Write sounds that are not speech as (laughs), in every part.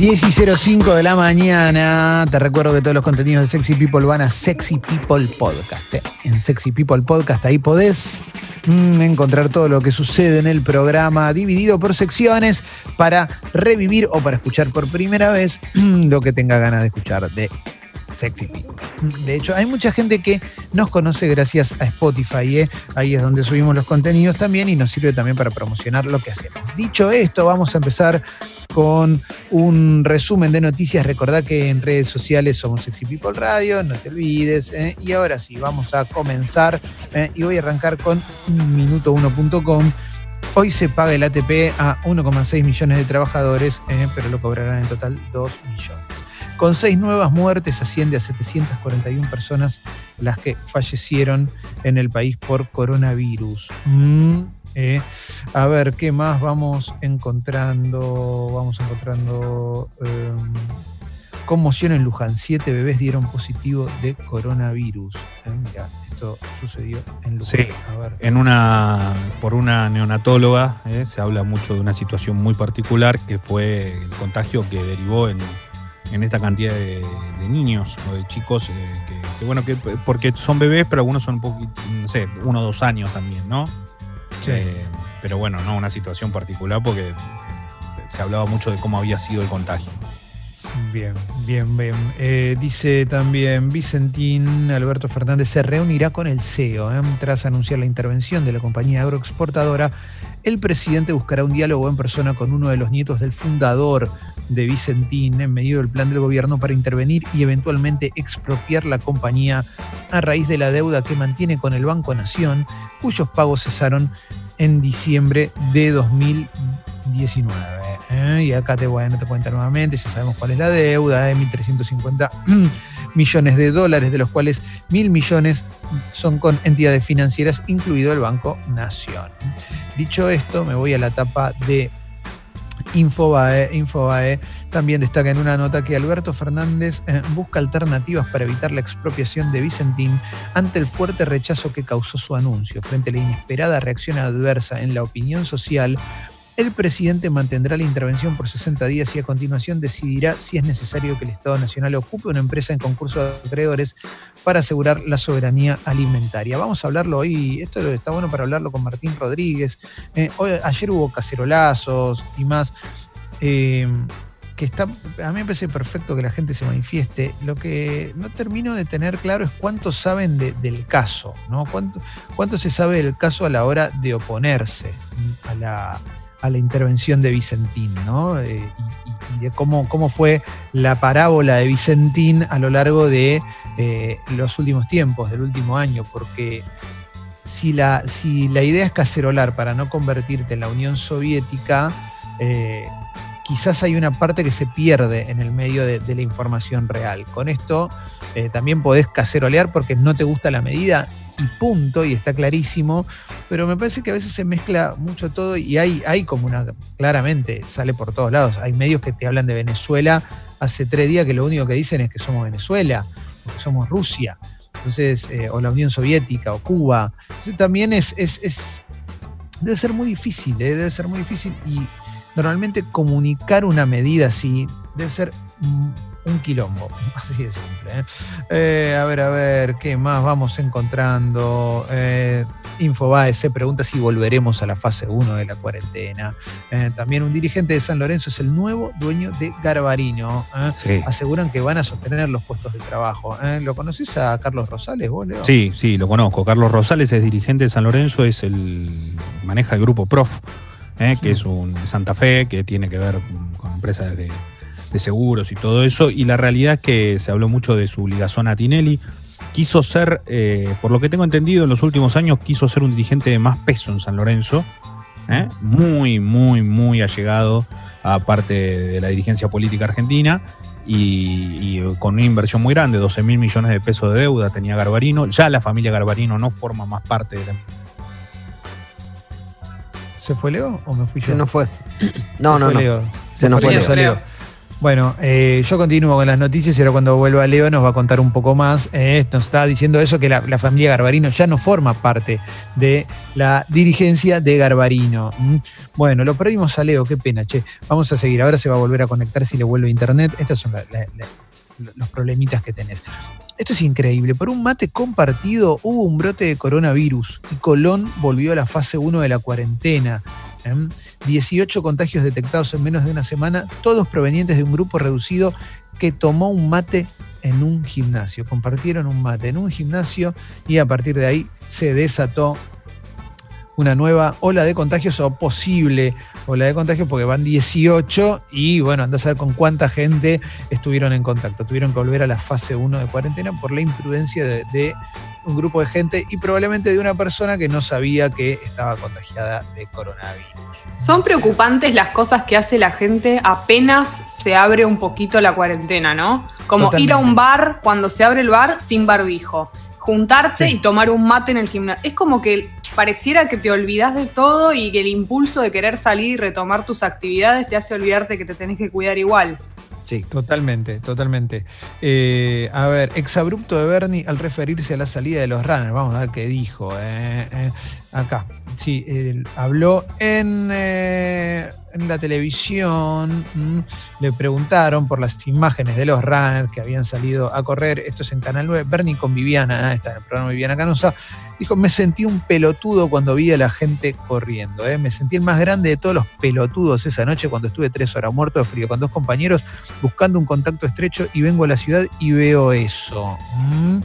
10 y 05 de la mañana. Te recuerdo que todos los contenidos de Sexy People van a Sexy People Podcast. ¿eh? En Sexy People Podcast ahí podés mm, encontrar todo lo que sucede en el programa dividido por secciones para revivir o para escuchar por primera vez lo que tenga ganas de escuchar de Sexy People. De hecho, hay mucha gente que nos conoce gracias a Spotify. ¿eh? Ahí es donde subimos los contenidos también y nos sirve también para promocionar lo que hacemos. Dicho esto, vamos a empezar con un resumen de noticias. Recordá que en redes sociales somos Sexy People Radio, no te olvides. ¿eh? Y ahora sí, vamos a comenzar ¿eh? y voy a arrancar con minuto1.com. Hoy se paga el ATP a 1,6 millones de trabajadores, ¿eh? pero lo cobrarán en total 2 millones. Con seis nuevas muertes asciende a 741 personas las que fallecieron en el país por coronavirus. Mm, eh. A ver, ¿qué más vamos encontrando? Vamos encontrando eh, conmoción en Luján. Siete bebés dieron positivo de coronavirus. Eh, mirá, esto sucedió en Luján. Sí, en una, por una neonatóloga eh, se habla mucho de una situación muy particular que fue el contagio que derivó en en esta cantidad de, niños o de chicos eh, que, bueno, que porque son bebés, pero algunos son un poquito, no sé, uno o dos años también, ¿no? Sí. Eh, pero bueno, no una situación particular porque se hablaba mucho de cómo había sido el contagio. Bien, bien, bien. Eh, dice también Vicentín Alberto Fernández se reunirá con el CEO. Tras anunciar la intervención de la compañía agroexportadora, el presidente buscará un diálogo en persona con uno de los nietos del fundador de Vicentín en medio del plan del gobierno para intervenir y eventualmente expropiar la compañía a raíz de la deuda que mantiene con el Banco Nación, cuyos pagos cesaron en diciembre de 2019. ¿eh? Y acá te, bueno, te cuenta nuevamente, ya sabemos cuál es la deuda, de 1.350 (clears throat) millones de dólares, de los cuales mil millones son con entidades financieras, incluido el Banco Nación. Dicho esto, me voy a la etapa de Infobae, Infobae también destaca en una nota que Alberto Fernández eh, busca alternativas para evitar la expropiación de Vicentín ante el fuerte rechazo que causó su anuncio. Frente a la inesperada reacción adversa en la opinión social, el presidente mantendrá la intervención por 60 días y a continuación decidirá si es necesario que el Estado Nacional ocupe una empresa en concurso de acreedores para asegurar la soberanía alimentaria. Vamos a hablarlo hoy, esto está bueno para hablarlo con Martín Rodríguez. Eh, ayer hubo cacerolazos y más. Eh, que está, a mí me parece perfecto que la gente se manifieste. Lo que no termino de tener claro es cuánto saben del caso, ¿no? ¿Cuánto, ¿Cuánto se sabe del caso a la hora de oponerse a la, a la intervención de Vicentín, ¿no? Eh, y, de cómo, cómo fue la parábola de Vicentín a lo largo de eh, los últimos tiempos, del último año, porque si la, si la idea es cacerolar para no convertirte en la Unión Soviética, eh, quizás hay una parte que se pierde en el medio de, la información real. Con esto también podés cacerolear porque no te gusta la medida y punto, y está clarísimo, pero me parece que a veces se mezcla mucho todo y hay, hay como una, claramente, sale por todos lados, hay medios que te hablan de Venezuela hace tres días que lo único que dicen es que somos Venezuela, o que somos Rusia, entonces, eh, o la Unión Soviética, o Cuba, entonces también es, es, debe ser muy difícil, ¿eh? debe ser muy difícil y normalmente comunicar una medida así debe ser un quilombo. (laughs) Así de simple. ¿eh? Eh, a ver, a ver, ¿qué más vamos encontrando? Eh, Infobae se pregunta si volveremos a la fase 1 de la cuarentena. Eh, también un dirigente de San Lorenzo es el nuevo dueño de Garbarino. Aseguran que van a sostener los puestos de trabajo. ¿Lo conoces a Carlos Rosales, vos, Leo? Sí, sí, lo conozco. Carlos Rosales es dirigente de San Lorenzo, es el maneja el grupo Prof. que es un Santa Fe, que tiene que ver con empresas de de seguros y todo eso. Y la realidad es que se habló mucho de su ligazón a Tinelli. Quiso ser, eh, por lo que tengo entendido, en los últimos años quiso ser un dirigente de más peso en San Lorenzo. ¿eh? Muy, muy, muy allegado a parte de la dirigencia política argentina. Y, con una inversión muy grande, 12 mil millones de pesos de deuda tenía Garbarino. Ya la familia Garbarino no forma más parte de la... ¿Se fue Leo o me fui yo? Se no fue. No, no, no. Se nos fue Leo. Bueno, eh, yo continúo con las noticias y ahora cuando vuelva Leo nos va a contar un poco más. Eh, nos está diciendo eso, que la, familia Garbarino ya no forma parte de la dirigencia de Garbarino. Mm. Bueno, lo perdimos a Leo, qué pena, che. Vamos a seguir, ahora se va a volver a conectar si le vuelve internet. Estos son los problemitas que tenés. Esto es increíble. Por un mate compartido hubo un brote de coronavirus y Colón volvió a la fase 1 de la cuarentena. 18 ¿eh? contagios detectados en menos de una semana, todos provenientes de un grupo reducido que tomó un mate en un gimnasio. Compartieron un mate en un gimnasio y a partir de ahí se desató una nueva ola de contagios o posible ola de contagios porque van 18 y bueno, anda a saber con cuánta gente estuvieron en contacto. Tuvieron que volver a la fase 1 de cuarentena por la imprudencia de, un grupo de gente y probablemente de una persona que no sabía que estaba contagiada de coronavirus. Son preocupantes las cosas que hace la gente apenas se abre un poquito la cuarentena, ¿no? Como ir a un bar cuando se abre el bar sin barbijo juntarte y tomar un mate en el gimnasio. Es como que pareciera que te olvidas de todo y que el impulso de querer salir y retomar tus actividades te hace olvidarte que te tenés que cuidar igual. Sí, totalmente, totalmente. Eh, a ver, exabrupto de Bernie al referirse a la salida de los runners. Vamos a ver qué dijo. Eh, eh. acá, sí, habló en en la televisión mm, le preguntaron por las imágenes de los runners que habían salido a correr. Esto es en Canal 9. Bernie con Viviana, está en el programa Viviana Canosa. Dijo: Me sentí un pelotudo cuando vi a la gente corriendo. ¿eh? Me sentí el más grande de todos los pelotudos esa noche cuando estuve tres horas muerto de frío con dos compañeros buscando un contacto estrecho y vengo a la ciudad y veo eso. Mm,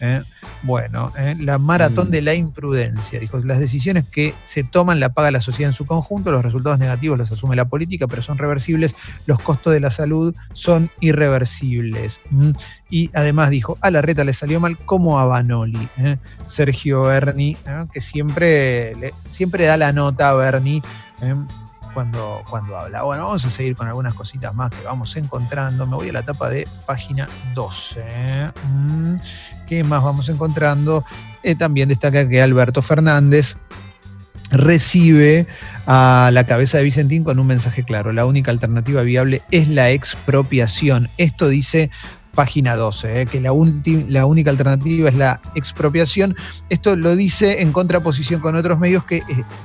¿eh? Bueno, ¿eh? la maratón mm. de la imprudencia. Dijo, las decisiones que se toman la paga la sociedad en su conjunto, los resultados negativos los asume la política, pero son reversibles, los costos de la salud son irreversibles. Y además dijo, a la reta le salió mal como a Banoli. ¿eh? Sergio Berni, que siempre, siempre da la nota a Berni cuando, habla. Bueno, vamos a seguir con algunas cositas más que vamos encontrando. Me voy a la etapa de página 12. Mm, ¿Qué más vamos encontrando? Eh, también destaca que Alberto Fernández recibe a la cabeza de Vicentín con un mensaje claro. La única alternativa viable es la expropiación. Esto dice página 12, ¿eh? que la, la, única alternativa es la expropiación. Esto lo dice en contraposición con otros medios que eh,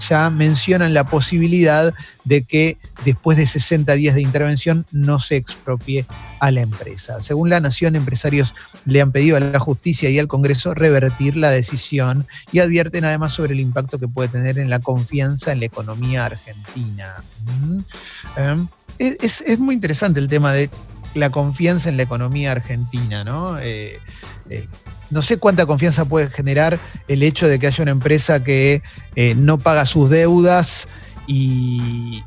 ya mencionan la posibilidad de que después de 60 días de intervención no se expropie a la empresa. Según la Nación, empresarios le han pedido a la justicia y al Congreso revertir la decisión y advierten además sobre el impacto que puede tener en la confianza en la economía argentina. Em, es, es muy interesante el tema de la confianza en la economía argentina, ¿no? Eh, eh, no sé cuánta confianza puede generar el hecho de que haya una empresa que eh, no paga sus deudas y,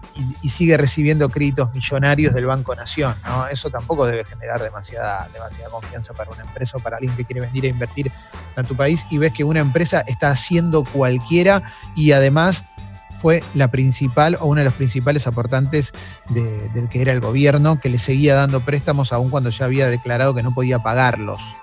sigue recibiendo créditos millonarios del Banco Nación. ¿no? Eso tampoco debe generar demasiada, demasiada confianza para una empresa o para alguien que quiere venir a invertir a tu país y ves que una empresa está haciendo cualquiera y además fue la principal o una de los principales aportantes del que era el gobierno, que le seguía dando préstamos aun cuando ya había declarado que no podía pagarlos.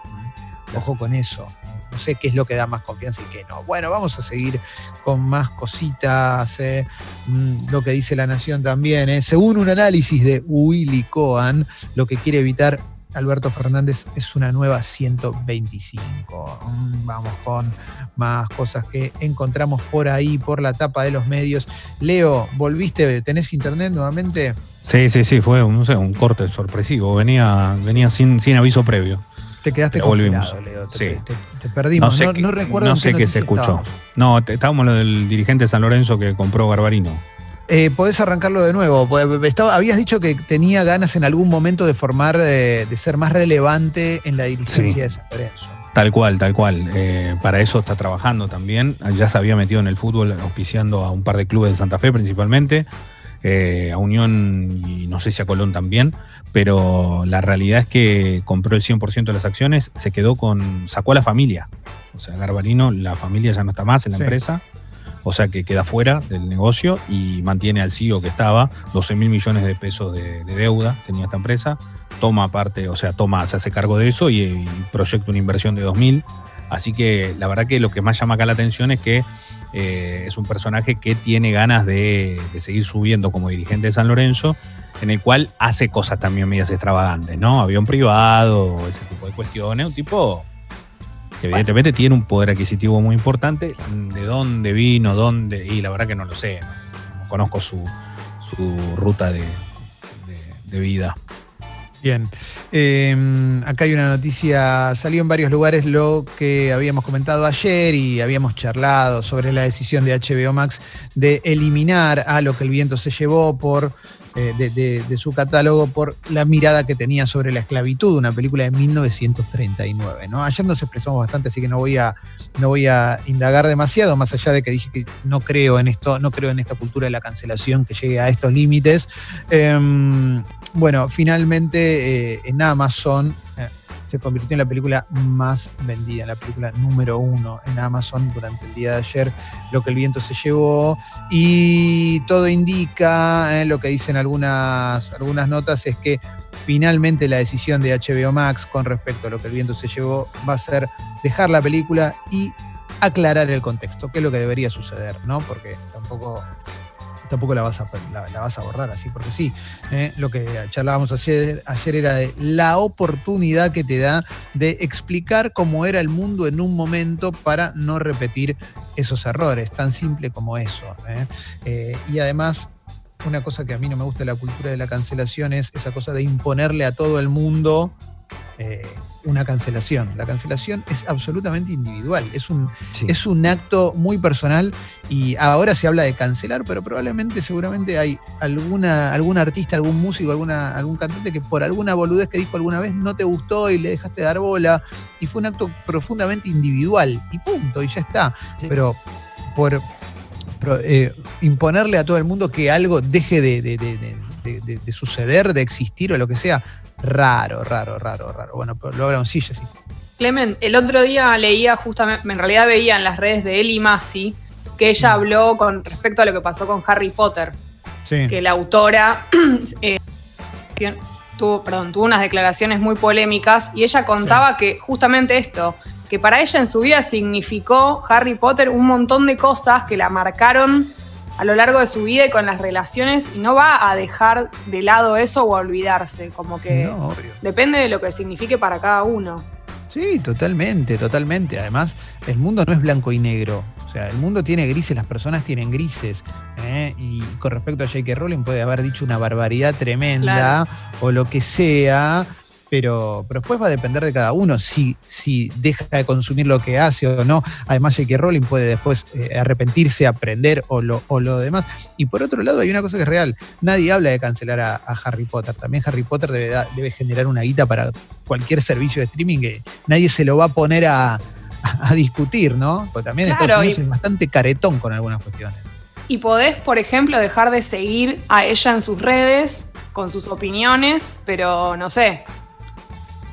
Ojo con eso. No sé qué es lo que da más confianza y qué no. Bueno, vamos a seguir con más cositas. Eh. Mm, lo que dice la Nación también. Eh. Según un análisis de Willy Cohen, lo que quiere evitar Alberto Fernández es una nueva 125. Mm, vamos con más cosas que encontramos por ahí, por la tapa de los medios. Leo, ¿volviste? ¿Tenés internet nuevamente? Sí, sí, sí, fue un, un corte sorpresivo. Venía, venía sin, sin aviso previo. Te quedaste congelado, Leo. Te, perdimos. No, recuerdo no sé qué se escuchó. No, estábamos lo del dirigente de San Lorenzo que compró Garbarino. Eh, podés arrancarlo de nuevo. Pues, estaba, habías dicho que tenía ganas en algún momento de formar, de, ser más relevante en la dirigencia de San Lorenzo. Tal cual, tal cual. Eh, para eso está trabajando también. Ya se había metido en el fútbol auspiciando a un par de clubes de Santa Fe principalmente, eh, a Unión y no sé si a Colón también, pero la realidad es que compró el 100% de las acciones, se quedó con, sacó a la familia. O sea, Garbarino, la familia ya no está más en la empresa o sea que queda fuera del negocio y mantiene al CEO que estaba, 12 mil millones de pesos de, deuda tenía esta empresa, toma parte, o sea, toma, se hace cargo de eso y, proyecta una inversión de 2 mil. Así que la verdad que lo que más llama acá la atención es que eh, es un personaje que tiene ganas de, seguir subiendo como dirigente de San Lorenzo, en el cual hace cosas también medias extravagantes, ¿no? Avión privado, ese tipo de cuestiones, un tipo que evidentemente tiene un poder adquisitivo muy importante. ¿De dónde vino? ¿Dónde? Y la verdad que no lo sé, no, conozco su, ruta de vida. Bien, em, acá hay una noticia, salió en varios lugares lo que habíamos comentado ayer y habíamos charlado sobre la decisión de HBO Max de eliminar a lo que el viento se llevó por eh, de, su catálogo por la mirada que tenía sobre la esclavitud, una película de 1939. ¿no? Ayer nos expresamos bastante, así que no voy a, no voy a indagar demasiado, más allá de que dije que no creo en esto, no creo en esta cultura de la cancelación que llegue a estos límites. Em, bueno, finalmente eh, en Amazon eh, se convirtió en la película más vendida, la película número uno en Amazon durante el día de ayer, lo que el viento se llevó. Y todo indica, eh, lo que dicen algunas, algunas notas, es que finalmente la decisión de HBO Max con respecto a lo que el viento se llevó va a ser dejar la película y aclarar el contexto, que es lo que debería suceder, ¿no? Porque tampoco tampoco la vas a, la, vas a borrar así, porque sí, eh, lo que charlábamos ayer, ayer era de la oportunidad que te da de explicar cómo era el mundo en un momento para no repetir esos errores, tan simple como eso. Eh. Eh, y además una cosa que a mí no me gusta de la cultura de la cancelación es esa cosa de imponerle a todo el mundo una cancelación. La cancelación es absolutamente individual, es un, es un acto muy personal y ahora se habla de cancelar, pero probablemente, seguramente hay alguna, algún artista, algún músico, alguna, algún cantante que por alguna boludez que dijo alguna vez no te gustó y le dejaste dar bola y fue un acto profundamente individual y punto, y ya está. Pero por eh, imponerle a todo el mundo que algo deje de, de suceder, de existir o lo que sea, raro, raro, raro, raro. Bueno, pero lo hablamos, sí, sí. Clemen, el otro día leía justamente, en realidad veía en las redes de Eli Masi que ella mm. habló con respecto a lo que pasó con Harry Potter. Sí. Que la autora (clears throat) eh, tuvo, perdón, tuvo unas declaraciones muy polémicas y ella contaba que justamente esto, que para ella en su vida significó Harry Potter un montón de cosas que la marcaron a lo largo de su vida y con las relaciones y no va a dejar de lado eso o a olvidarse, como que depende de lo que signifique para cada uno. Sí, totalmente, totalmente. Además, el mundo no es blanco y negro. O sea, el mundo tiene grises, las personas tienen grises. ¿eh? Y con respecto a J.K. Rowling puede haber dicho una barbaridad tremenda o lo que sea, pero, después va a depender de cada uno si, si deja de consumir lo que hace o no. Además, J.K. Rowling puede después eh, arrepentirse, aprender o lo, o lo demás. Y por otro lado, hay una cosa que es real. Nadie habla de cancelar a, Harry Potter. También Harry Potter debe, debe, generar una guita para cualquier servicio de streaming que nadie se lo va a poner a, discutir, ¿no? Porque también es bastante caretón con algunas cuestiones. Y podés, por ejemplo, dejar de seguir a ella en sus redes con sus opiniones, pero no sé,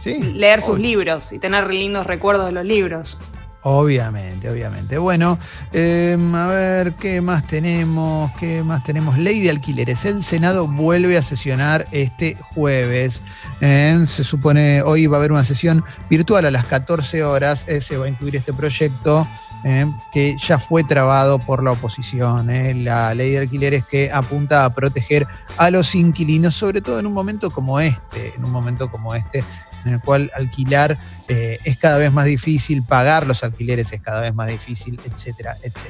leer sus libros y tener lindos recuerdos de los libros. Obviamente, obviamente. Bueno, em, a ver, ¿qué más tenemos? ¿Qué más tenemos? Ley de alquileres. El Senado vuelve a sesionar este jueves. Em, se supone, hoy va a haber una sesión virtual a las 14 horas. Eh, se va a incluir este proyecto em, que ya fue trabado por la oposición. Eh, la ley de alquileres que apunta a proteger a los inquilinos, sobre todo en un momento como este, en un momento como este en el cual alquilar eh, es cada vez más difícil, pagar los alquileres es cada vez más difícil, etcétera, etcétera.